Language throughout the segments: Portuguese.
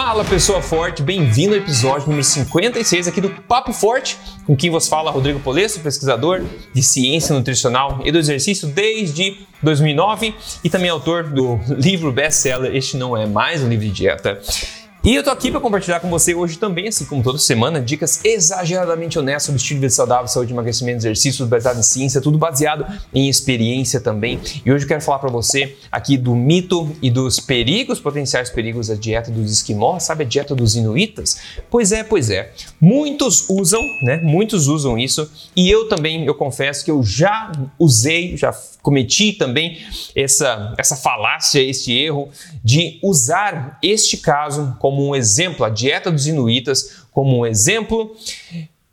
Fala pessoa forte, bem-vindo ao episódio número 56 aqui do Papo Forte, com quem vos fala Rodrigo Polesso, pesquisador de ciência nutricional e do exercício desde 2009 e também autor do livro best-seller Este Não É Mais um Livro de Dieta. E eu tô aqui para compartilhar com você hoje também, assim como toda semana, dicas exageradamente honestas sobre estilo de vida saudável, saúde, emagrecimento, exercício, baseado em ciência, tudo baseado em experiência também. E hoje eu quero falar para você aqui do mito e dos perigos, potenciais perigos da dieta dos esquimós, sabe a dieta dos inuitas? Pois é, pois é. Muitos usam, né? Muitos usam isso e eu também, eu confesso que eu já usei, já cometi também essa, essa falácia, este erro de usar este caso como um exemplo, a dieta dos inuitas, como um exemplo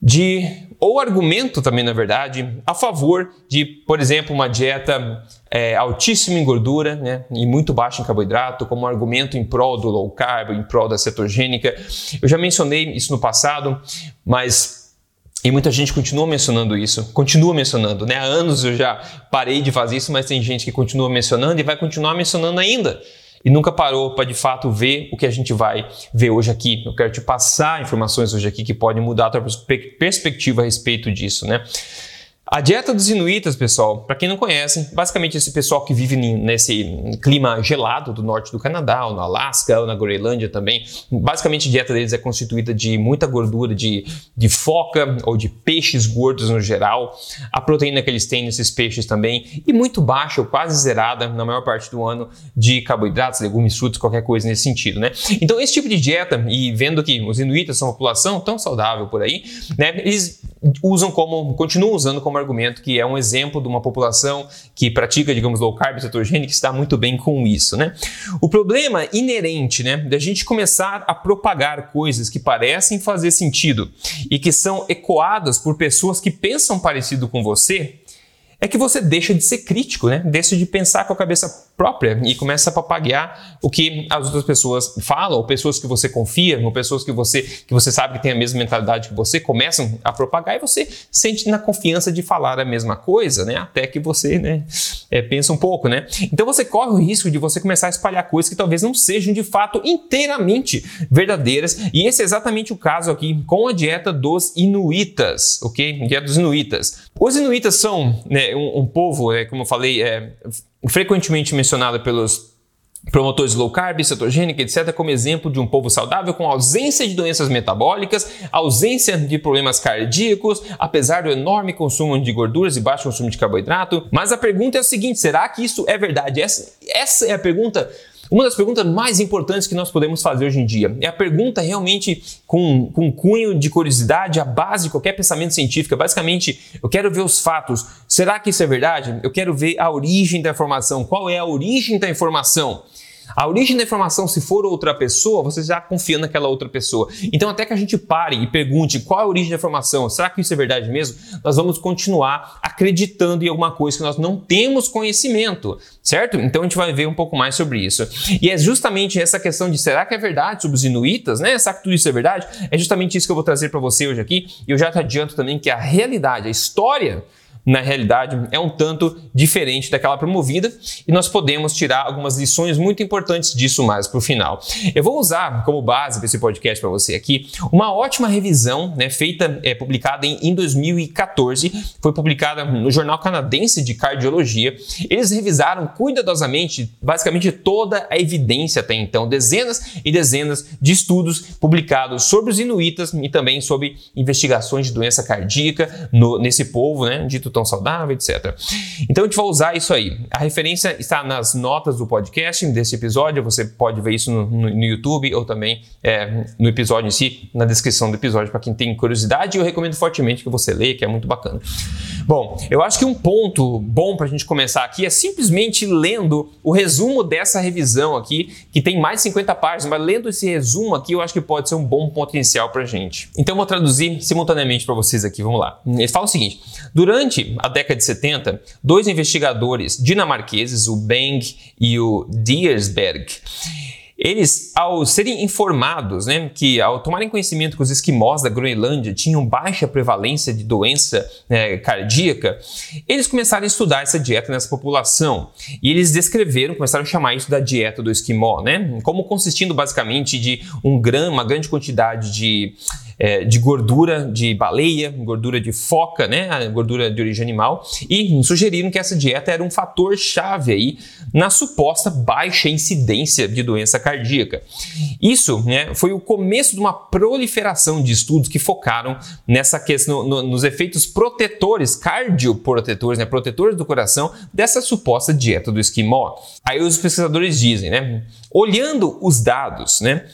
de, ou argumento também, na verdade, a favor de, por exemplo, uma dieta é, altíssima em gordura né, e muito baixa em carboidrato, como um argumento em prol do low carb, em prol da cetogênica. Eu já mencionei isso no passado, mas e muita gente continua mencionando isso, continua mencionando, né? Há anos eu já parei de fazer isso, mas tem gente que continua mencionando e vai continuar mencionando ainda. E nunca parou para de fato ver o que a gente vai ver hoje aqui. Eu quero te passar informações hoje aqui que podem mudar a tua perspectiva a respeito disso, né? A dieta dos inuitas, pessoal, para quem não conhece, basicamente esse pessoal que vive nesse clima gelado do norte do Canadá, ou no Alasca, ou na Groenlândia também, basicamente a dieta deles é constituída de muita gordura de, de foca ou de peixes gordos no geral, a proteína que eles têm nesses peixes também, e muito baixa ou quase zerada na maior parte do ano de carboidratos, legumes, frutos, qualquer coisa nesse sentido, né? Então esse tipo de dieta, e vendo que os inuitas são uma população tão saudável por aí, né, eles usam como, continuam usando como argumento que é um exemplo de uma população que pratica, digamos, low carb cetogênica está muito bem com isso, né? O problema inerente, né, da gente começar a propagar coisas que parecem fazer sentido e que são ecoadas por pessoas que pensam parecido com você, é que você deixa de ser crítico, né? Deixa de pensar com a cabeça própria e começa a papaguear o que as outras pessoas falam, ou pessoas que você confia, ou pessoas que você, que você sabe que tem a mesma mentalidade que você, começam a propagar e você sente na confiança de falar a mesma coisa, né? Até que você, né, é, pensa um pouco, né? Então você corre o risco de você começar a espalhar coisas que talvez não sejam de fato inteiramente verdadeiras, e esse é exatamente o caso aqui com a dieta dos inuitas, ok? Dieta dos inuitas. Os inuitas são né, um, um povo, é, como eu falei, é, frequentemente mencionada pelos promotores low carb, cetogênica, etc., como exemplo de um povo saudável com ausência de doenças metabólicas, ausência de problemas cardíacos, apesar do enorme consumo de gorduras e baixo consumo de carboidrato. Mas a pergunta é a seguinte: será que isso é verdade? Essa, essa é a pergunta uma das perguntas mais importantes que nós podemos fazer hoje em dia é a pergunta realmente com, com cunho de curiosidade, a base de qualquer pensamento científico. Basicamente, eu quero ver os fatos. Será que isso é verdade? Eu quero ver a origem da informação. Qual é a origem da informação? A origem da informação, se for outra pessoa, você já confia naquela outra pessoa. Então, até que a gente pare e pergunte qual é a origem da informação, será que isso é verdade mesmo? Nós vamos continuar acreditando em alguma coisa que nós não temos conhecimento, certo? Então, a gente vai ver um pouco mais sobre isso. E é justamente essa questão de será que é verdade sobre os inuitas, né? Será que tudo isso é verdade? É justamente isso que eu vou trazer para você hoje aqui. E eu já te adianto também que a realidade, a história na realidade é um tanto diferente daquela promovida e nós podemos tirar algumas lições muito importantes disso mais para o final. Eu vou usar como base para esse podcast para você aqui uma ótima revisão né, feita, é, publicada em, em 2014, foi publicada no Jornal Canadense de Cardiologia. Eles revisaram cuidadosamente, basicamente toda a evidência até então, dezenas e dezenas de estudos publicados sobre os inuitas e também sobre investigações de doença cardíaca no, nesse povo, né, dito tão saudável, etc. Então a gente vai usar isso aí. A referência está nas notas do podcast desse episódio, você pode ver isso no, no, YouTube ou também é, no episódio em si, na descrição do episódio, para quem tem curiosidade, eu recomendo fortemente que você leia, que é muito bacana. Bom, eu acho que um ponto bom para a gente começar aqui é simplesmente lendo o resumo dessa revisão aqui, que tem mais de 50 páginas, mas lendo esse resumo aqui eu acho que pode ser um bom potencial para a gente. Então vou traduzir simultaneamente para vocês aqui, vamos lá. Eles falam o seguinte: durante a década de 70, dois investigadores dinamarqueses, o Beng e o Diersberg, Eles, ao serem informados, né, que ao tomarem conhecimento que os esquimós da Groenlândia tinham baixa prevalência de doença né, cardíaca, eles começaram a estudar essa dieta nessa população. E eles descreveram, começaram a chamar isso da dieta do esquimó, né, como consistindo basicamente de um grão, uma grande quantidade de é, de gordura de baleia, gordura de foca, né, gordura de origem animal, e sugeriram que essa dieta era um fator chave aí na suposta baixa incidência de doença cardíaca. Isso né, foi o começo de uma proliferação de estudos que focaram nessa questão, no, nos efeitos protetores, cardioprotetores, né, protetores do coração dessa suposta dieta do esquimó. Aí os pesquisadores dizem, né, olhando os dados, né,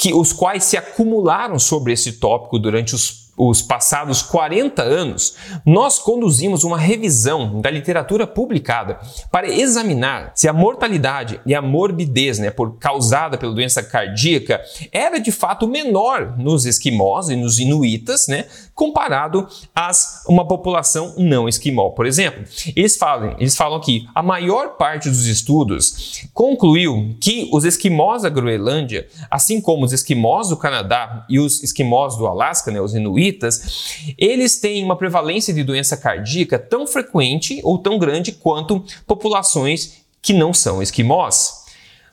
que os quais se acumularam sobre esse tópico durante os os passados 40 anos, nós conduzimos uma revisão da literatura publicada para examinar se a mortalidade e a morbidez né, por, causada pela doença cardíaca era de fato menor nos esquimós e nos inuitas, né, comparado a uma população não esquimó, por exemplo. Eles falam, eles falam que a maior parte dos estudos concluiu que os esquimós da Groenlândia, assim como os esquimós do Canadá e os esquimós do Alasca, né, os inuitas, eles têm uma prevalência de doença cardíaca tão frequente ou tão grande quanto populações que não são esquimós.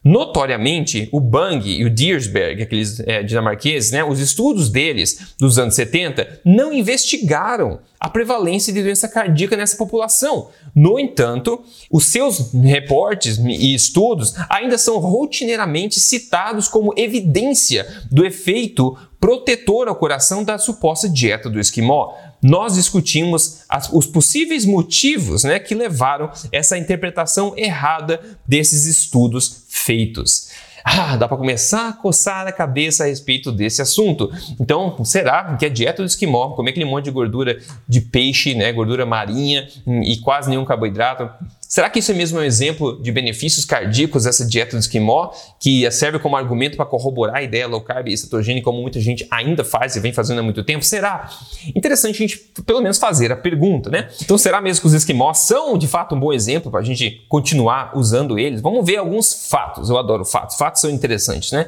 Notoriamente, o Bang e o Diersberg, aqueles é, dinamarqueses, né, os estudos deles dos anos 70 não investigaram a prevalência de doença cardíaca nessa população. No entanto, os seus reportes e estudos ainda são rotineiramente citados como evidência do efeito protetor ao coração da suposta dieta do esquimó. Nós discutimos as, os possíveis motivos né, que levaram essa interpretação errada desses estudos feitos. Ah, dá para começar a coçar a cabeça a respeito desse assunto. Então, será que a dieta do esquimó, comer aquele monte de gordura de peixe, né, gordura marinha e quase nenhum carboidrato, Será que isso é mesmo um exemplo de benefícios cardíacos dessa dieta do esquimó, que serve como argumento para corroborar a ideia low carb e cetogênica, como muita gente ainda faz e vem fazendo há muito tempo? Será? Interessante a gente, pelo menos, fazer a pergunta, né? Então, será mesmo que os esquimós são, de fato, um bom exemplo para a gente continuar usando eles? Vamos ver alguns fatos. Eu adoro fatos. Fatos são interessantes, né?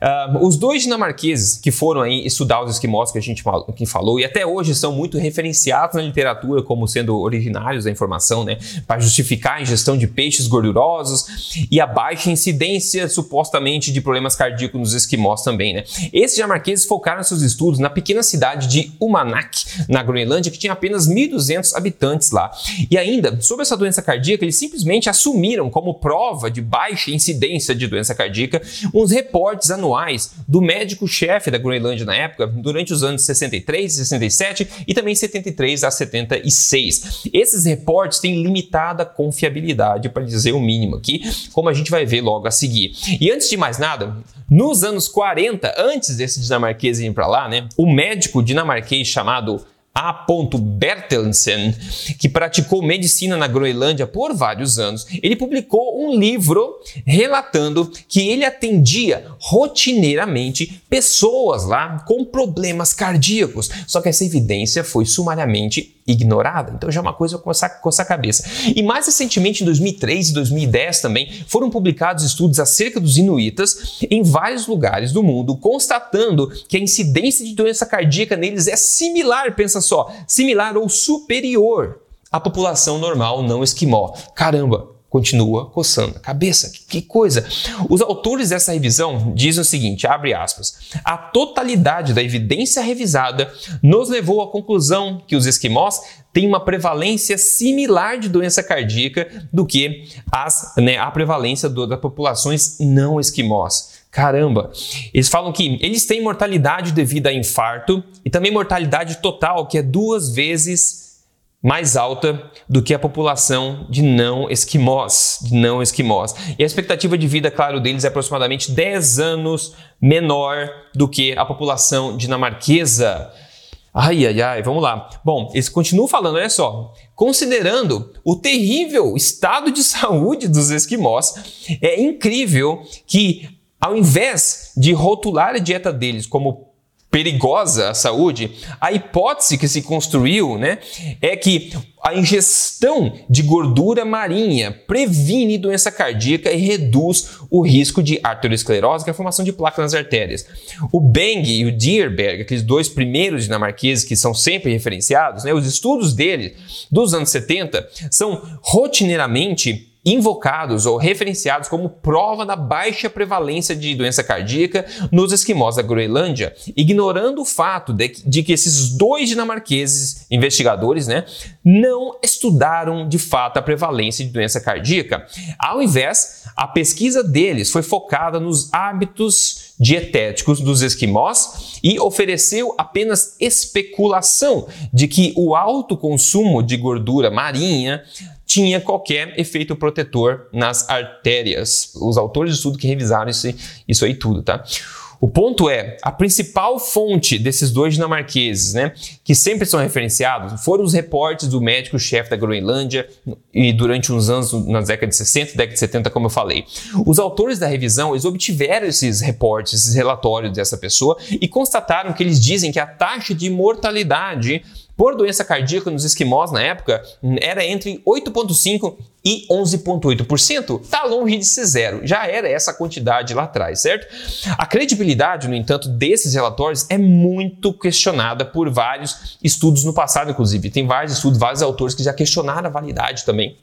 Uh, os dois dinamarqueses que foram aí estudar os esquimós que a gente que falou e até hoje são muito referenciados na literatura como sendo originários da informação, né, para justificar a ingestão de peixes gordurosos e a baixa incidência supostamente de problemas cardíacos nos esquimós também, né. Esses dinamarqueses focaram seus estudos na pequena cidade de Umanak, na Groenlândia, que tinha apenas 1.200 habitantes lá. E ainda, sobre essa doença cardíaca, eles simplesmente assumiram como prova de baixa incidência de doença cardíaca uns reportes anuais anuais do médico-chefe da Groenlândia na época, durante os anos 63 e 67 e também 73 a 76. Esses reportes têm limitada confiabilidade, para dizer o mínimo aqui, como a gente vai ver logo a seguir. E antes de mais nada, nos anos 40, antes desse dinamarquês ir para lá, né, o médico dinamarquês chamado a. Bertelsen, que praticou medicina na Groenlândia por vários anos, ele publicou um livro relatando que ele atendia rotineiramente pessoas lá com problemas cardíacos. Só que essa evidência foi sumariamente ignorada. Então já é uma coisa coçar, coçar a cabeça. E mais recentemente, em 2003 e 2010 também, foram publicados estudos acerca dos inuitas em vários lugares do mundo, constatando que a incidência de doença cardíaca neles é similar, pensa só, similar ou superior à população normal não esquimó. Caramba, continua coçando a cabeça. Que coisa! Os autores dessa revisão dizem o seguinte, abre aspas, a totalidade da evidência revisada nos levou à conclusão que os esquimós têm uma prevalência similar de doença cardíaca do que as, né, a prevalência do, das populações não esquimós. Caramba! Eles falam que eles têm mortalidade devido a infarto e também mortalidade total, que é duas vezes mais alta do que a população de não esquimós, de não esquimós. E a expectativa de vida, claro, deles é aproximadamente 10 anos menor do que a população dinamarquesa. Ai, ai, ai, vamos lá. Bom, eles continuam falando, olha só. Considerando o terrível estado de saúde dos esquimós, é incrível que, ao invés de rotular a dieta deles como perigosa à saúde, a hipótese que se construiu né, é que a ingestão de gordura marinha previne doença cardíaca e reduz o risco de arteriosclerose, que é a formação de placa nas artérias. O Beng e o Dierberg, aqueles dois primeiros dinamarqueses que são sempre referenciados, né, os estudos deles dos anos 70 são rotineiramente invocados ou referenciados como prova da baixa prevalência de doença cardíaca nos esquimós da Groenlândia, ignorando o fato de, de, que esses dois dinamarqueses investigadores né, não estudaram de fato a prevalência de doença cardíaca. Ao invés, a pesquisa deles foi focada nos hábitos dietéticos dos esquimós e ofereceu apenas especulação de que o alto consumo de gordura marinha tinha qualquer efeito protetor nas artérias. Os autores de estudo que revisaram isso, isso aí tudo, tá? O ponto é, a principal fonte desses dois dinamarqueses, né, que sempre são referenciados, foram os reportes do médico-chefe da Groenlândia e durante uns anos, nas décadas de 60 década de 70, como eu falei. Os autores da revisão, eles obtiveram esses reportes, esses relatórios dessa pessoa e constataram que eles dizem que a taxa de mortalidade por doença cardíaca nos esquimós na época era entre 8,5% e 11,8%. Está longe de ser zero, já era essa quantidade lá atrás, certo? A credibilidade, no entanto, desses relatórios é muito questionada por vários estudos no passado, inclusive. Tem vários estudos, vários autores que já questionaram a validade também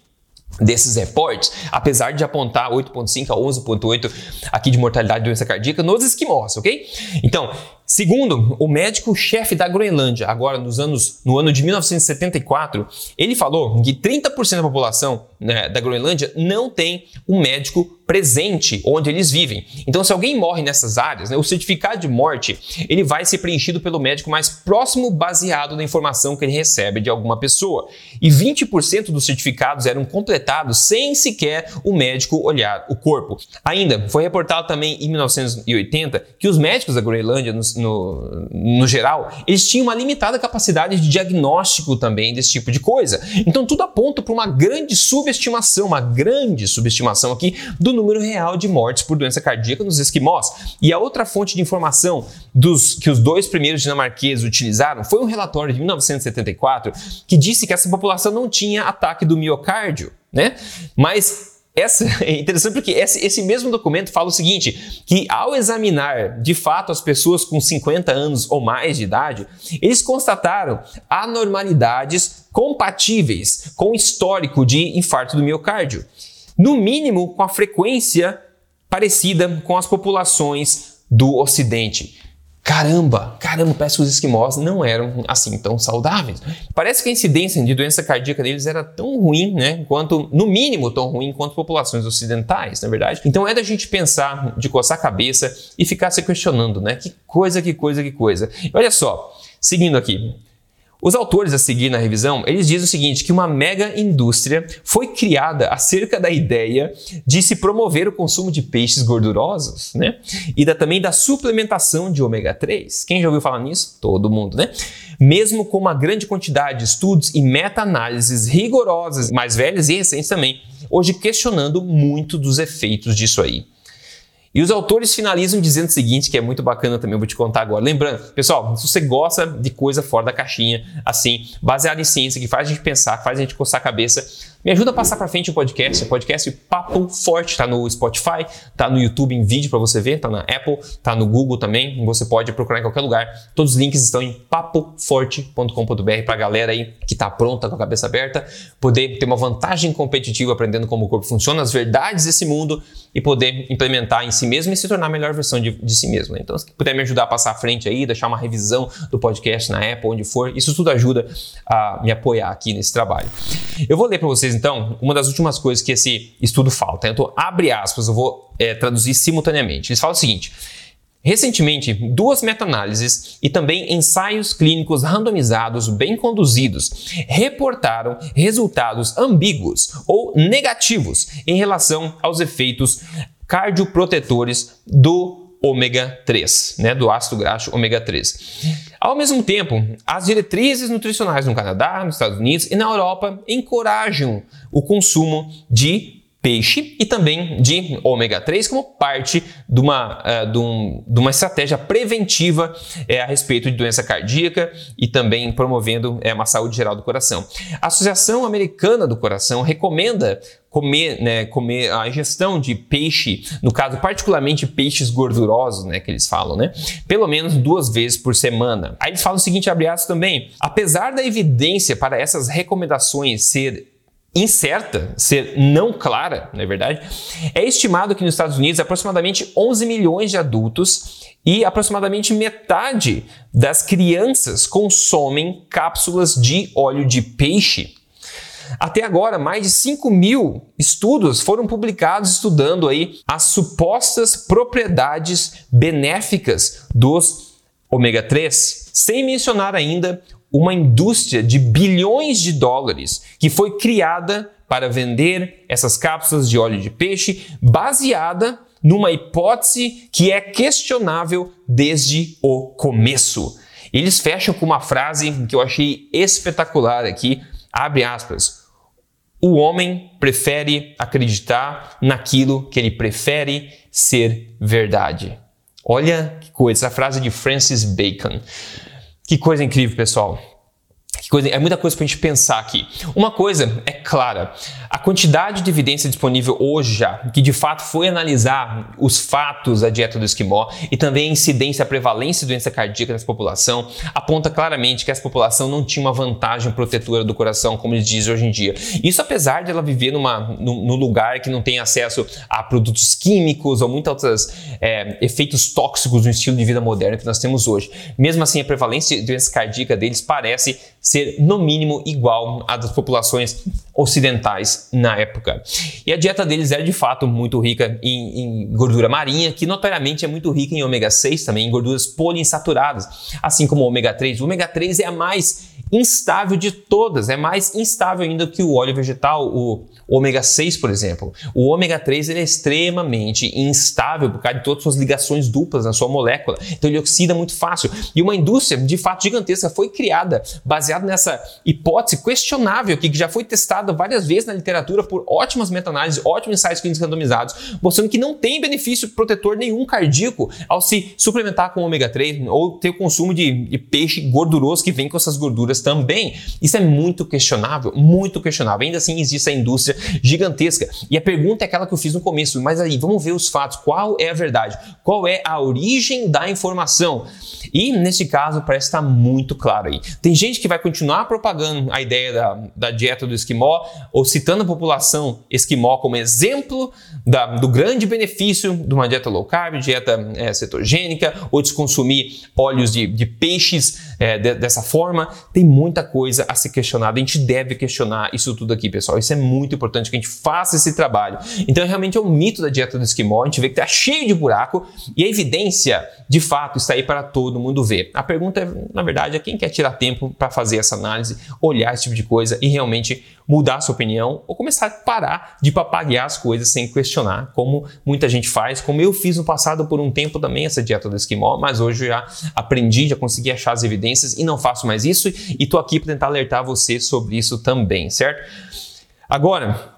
desses reportes, apesar de apontar 8.5 a 11.8 aqui de mortalidade de doença cardíaca nos esquimós, ok? Então, Segundo, o médico-chefe da Groenlândia, agora nos anos, no ano de 1974, ele falou que 30% da população né, da Groenlândia não tem um médico presente onde eles vivem. Então, se alguém morre nessas áreas, né, o certificado de morte ele vai ser preenchido pelo médico mais próximo, baseado na informação que ele recebe de alguma pessoa. E 20% dos certificados eram completados sem sequer o médico olhar o corpo. Ainda foi reportado também em 1980 que os médicos da Groenlândia, nos no, no geral, eles tinham uma limitada capacidade de diagnóstico também desse tipo de coisa. Então tudo aponta para uma grande subestimação, uma grande subestimação aqui do número real de mortes por doença cardíaca nos esquimós. E a outra fonte de informação dos que os dois primeiros dinamarqueses utilizaram foi um relatório de 1974 que disse que essa população não tinha ataque do miocárdio, né? Mas essa é interessante porque esse, esse, mesmo documento fala o seguinte: que ao examinar de fato as pessoas com 50 anos ou mais de idade, eles constataram anormalidades compatíveis com o histórico de infarto do miocárdio, no mínimo com a frequência parecida com as populações do Ocidente. Caramba, caramba, parece que os esquimós não eram assim tão saudáveis. Parece que a incidência de doença cardíaca deles era tão ruim, né? Quanto, no mínimo, tão ruim quanto populações ocidentais, na é verdade. Então é da gente pensar, de coçar a cabeça e ficar se questionando, né? Que coisa, que coisa, que coisa. E olha só, seguindo aqui, os autores a seguir na revisão, eles dizem o seguinte, que uma mega indústria foi criada acerca da ideia de se promover o consumo de peixes gordurosos, né? E da, também da suplementação de ômega 3. Quem já ouviu falar nisso? Todo mundo, né? Mesmo com uma grande quantidade de estudos e meta-análises rigorosas, mais velhas e recentes também, hoje questionando muito dos efeitos disso aí. E os autores finalizam dizendo o seguinte, que é muito bacana também, eu vou te contar agora. Lembrando, pessoal, se você gosta de coisa fora da caixinha, assim, baseada em ciência, que faz a gente pensar, faz a gente coçar a cabeça, me ajuda a passar para frente o podcast. O podcast Papo Forte está no Spotify, está no YouTube em vídeo para você ver, está na Apple, está no Google também. Você pode procurar em qualquer lugar. Todos os links estão em papoforte.com.br para a galera aí que está pronta com a cabeça aberta, poder ter uma vantagem competitiva aprendendo como o corpo funciona, as verdades desse mundo e poder implementar em si mesmo e se tornar a melhor versão de, de si mesmo. Né? Então, se puder me ajudar a passar à frente aí, deixar uma revisão do podcast na Apple, onde for, isso tudo ajuda a me apoiar aqui nesse trabalho. Eu vou ler para vocês então, uma das últimas coisas que esse estudo fala. Tá? Então, abre aspas, eu vou é, traduzir simultaneamente. Eles falam o seguinte. Recentemente, duas meta-análises e também ensaios clínicos randomizados bem conduzidos reportaram resultados ambíguos ou negativos em relação aos efeitos cardioprotetores do ômega 3, né, do ácido graxo ômega 3. Ao mesmo tempo, as diretrizes nutricionais no Canadá, nos Estados Unidos e na Europa encorajam o consumo de peixe e também de ômega 3 como parte de uma, uh, de, um, de, uma estratégia preventiva uh, a respeito de doença cardíaca e também promovendo uh, uma saúde geral do coração. A Associação Americana do Coração recomenda comer, né, comer a ingestão de peixe, no caso particularmente peixes gordurosos, né, que eles falam, né, pelo menos duas vezes por semana. Aí eles falam o seguinte, abre também, apesar da evidência para essas recomendações ser incerta, ser não clara, não é verdade, é estimado que nos Estados Unidos aproximadamente 11 milhões de adultos e aproximadamente metade das crianças consomem cápsulas de óleo de peixe. Até agora, mais de 5 mil estudos foram publicados estudando aí as supostas propriedades benéficas dos ômega 3, sem mencionar ainda uma indústria de bilhões de dólares que foi criada para vender essas cápsulas de óleo de peixe baseada numa hipótese que é questionável desde o começo. Eles fecham com uma frase que eu achei espetacular aqui, abre aspas. O homem prefere acreditar naquilo que ele prefere ser verdade. Olha que coisa, essa frase de Francis Bacon. Que coisa incrível, pessoal. Que coisa, é muita coisa para a gente pensar aqui. Uma coisa é clara: a quantidade de evidência disponível hoje já, que de fato foi analisar os fatos da dieta do esquimó e também a incidência, a prevalência de doença cardíaca nessa população, aponta claramente que essa população não tinha uma vantagem protetora do coração, como eles dizem hoje em dia. Isso apesar de ela viver numa, num, lugar que não tem acesso a produtos químicos ou muitos outros é, efeitos tóxicos no estilo de vida moderno que nós temos hoje. Mesmo assim, a prevalência de doença cardíaca deles parece ser no mínimo igual à das populações ocidentais na época. E a dieta deles era de fato muito rica em, em, gordura marinha, que notoriamente é muito rica em ômega 6 também, em gorduras poliinsaturadas, assim como o ômega 3. O ômega 3 é a mais instável de todas, é mais instável ainda que o óleo vegetal, o ômega 6, por exemplo. O ômega 3 ele é extremamente instável por causa de todas as suas ligações duplas na sua molécula, então ele oxida muito fácil. E uma indústria de fato gigantesca foi criada baseada nessa hipótese questionável que já foi testada várias vezes na literatura por ótimas meta-análises, ótimos ensaios clínicos randomizados, mostrando que não tem benefício protetor nenhum cardíaco ao se suplementar com ômega 3 ou ter o consumo de peixe gorduroso que vem com essas gorduras também. Isso é muito questionável, muito questionável. Ainda assim existe a indústria gigantesca. E a pergunta é aquela que eu fiz no começo, mas aí vamos ver os fatos. Qual é a verdade? Qual é a origem da informação? E nesse caso parece estar muito claro aí. Tem gente que vai continuar propagando a ideia da, da dieta do esquimó ou citando a população esquimó como exemplo da, do grande benefício de uma dieta low carb, dieta é, cetogênica ou de consumir óleos de, de peixes é, de, dessa forma. Tem muita coisa a ser questionada. A gente deve questionar isso tudo aqui, pessoal. Isso é muito importante que a gente faça esse trabalho. Então, realmente é um mito da dieta do esquimó. A gente vê que está cheio de buraco e a evidência, de fato, está aí para todo mundo ver. A pergunta, é, na verdade, é quem quer tirar tempo para fazer essa análise, olhar esse tipo de coisa e realmente mudar sua opinião ou começar a parar de papaguear as coisas sem questionar, como muita gente faz, como eu fiz no passado por um tempo também essa dieta do esquimó, mas hoje já aprendi, já consegui achar as evidências e não faço mais isso e estou aqui para tentar alertar você sobre isso também, certo? Agora,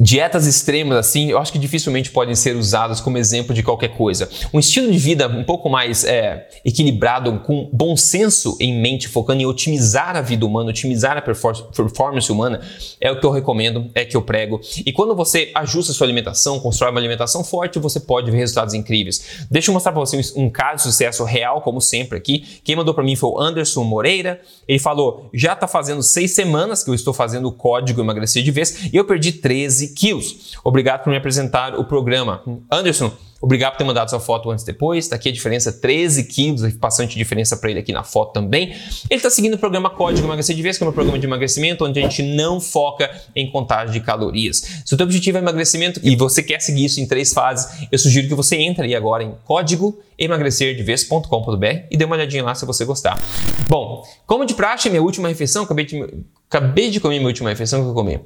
Dietas extremas, assim, eu acho que dificilmente podem ser usadas como exemplo de qualquer coisa. Um estilo de vida um pouco mais é, equilibrado, com bom senso em mente, focando em otimizar a vida humana, otimizar a performance humana, é o que eu recomendo, é que eu prego. E quando você ajusta a sua alimentação, constrói uma alimentação forte, você pode ver resultados incríveis. Deixa eu mostrar para você um caso de sucesso real, como sempre aqui. Quem mandou para mim foi o Anderson Moreira. Ele falou: já está fazendo seis semanas que eu estou fazendo o código emagrecer de vez e eu perdi 13 13 quilos. Obrigado por me apresentar o programa. Anderson, obrigado por ter mandado sua foto antes e depois. Está aqui a diferença, 13 quilos, bastante diferença para ele aqui na foto também. Ele está seguindo o programa Código Emagrecer de Vez, que é um programa de emagrecimento onde a gente não foca em contagem de calorias. Se o teu objetivo é emagrecimento e você quer seguir isso em três fases, eu sugiro que você entre aí agora em código emagrecerdevez.com.br e dê uma olhadinha lá se você gostar. Bom, como de praxe, minha última refeição, acabei de, acabei de comer minha última refeição que eu comi.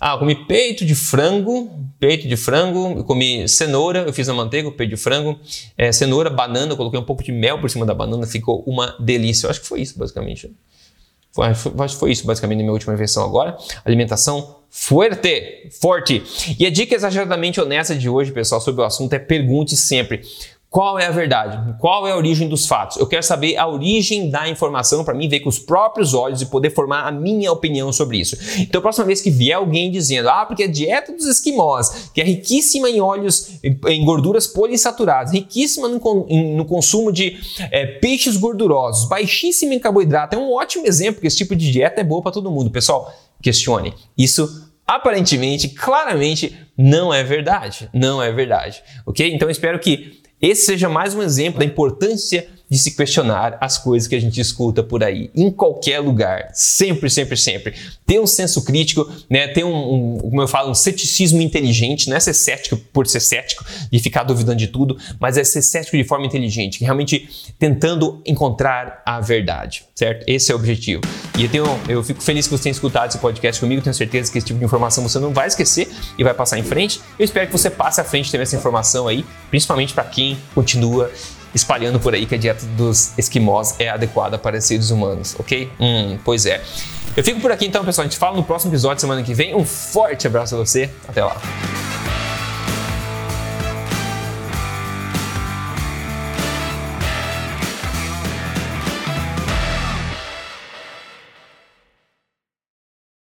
Ah, eu comi peito de frango, peito de frango, eu comi cenoura, eu fiz na manteiga, peito de frango, é, cenoura, banana, eu coloquei um pouco de mel por cima da banana, ficou uma delícia. Eu acho que foi isso, basicamente. Foi, foi, foi isso basicamente minha última versão agora. Alimentação fuerte, forte. E a dica exageradamente honesta de hoje, pessoal, sobre o assunto é pergunte sempre. Qual é a verdade? Qual é a origem dos fatos? Eu quero saber a origem da informação para mim ver com os próprios olhos e poder formar a minha opinião sobre isso. Então, a próxima vez que vier alguém dizendo, ah, porque a dieta dos esquimós, que é riquíssima em óleos, em gorduras poliinsaturadas, riquíssima no, no consumo de é, peixes gordurosos, baixíssima em carboidrato, é um ótimo exemplo que esse tipo de dieta é boa para todo mundo. Pessoal, questione. Isso aparentemente, claramente, não é verdade. Não é verdade. Ok? Então, espero que esse seja mais um exemplo da importância de se questionar as coisas que a gente escuta por aí, em qualquer lugar, sempre, sempre, sempre. Ter um senso crítico, né? ter um, um, como eu falo, um ceticismo inteligente, não é ser cético por ser cético e ficar duvidando de tudo, mas é ser cético de forma inteligente, realmente tentando encontrar a verdade, certo? Esse é o objetivo. E eu, tenho, eu fico feliz que você tenha escutado esse podcast comigo, tenho certeza que esse tipo de informação você não vai esquecer e vai passar em frente. Eu espero que você passe à frente também essa informação aí, principalmente para quem continua espalhando por aí que a dieta dos esquimós é adequada para seres humanos, ok? Hum, pois é. Eu fico por aqui então, pessoal. A gente fala no próximo episódio semana que vem. Um forte abraço a você. Até lá.